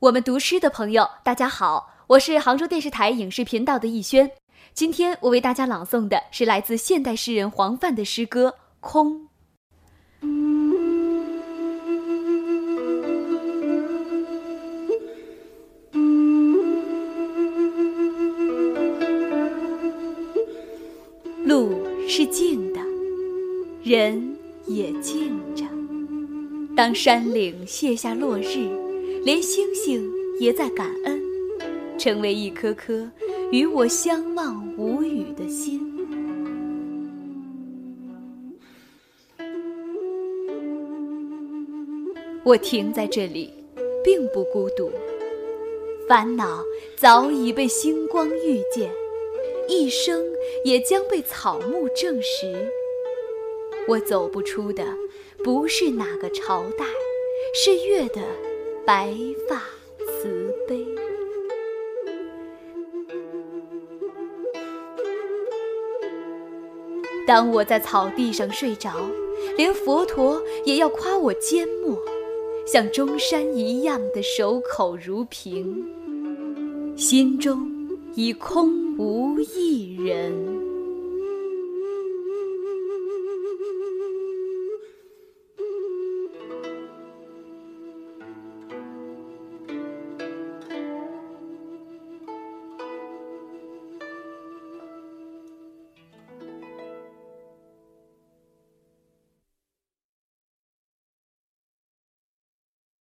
我们读诗的朋友，大家好，我是杭州电视台影视频道的逸轩。今天我为大家朗诵的是来自现代诗人黄范的诗歌《空》。路是静的，人也静着。当山岭卸下落日，连星星也在感恩，成为一颗颗与我相望无语的心。我停在这里，并不孤独，烦恼早已被星光遇见，一生也将被草木证实。我走不出的，不是哪个朝代，是月的白发慈悲。当我在草地上睡着，连佛陀也要夸我缄默，像中山一样的守口如瓶，心中已空无一人。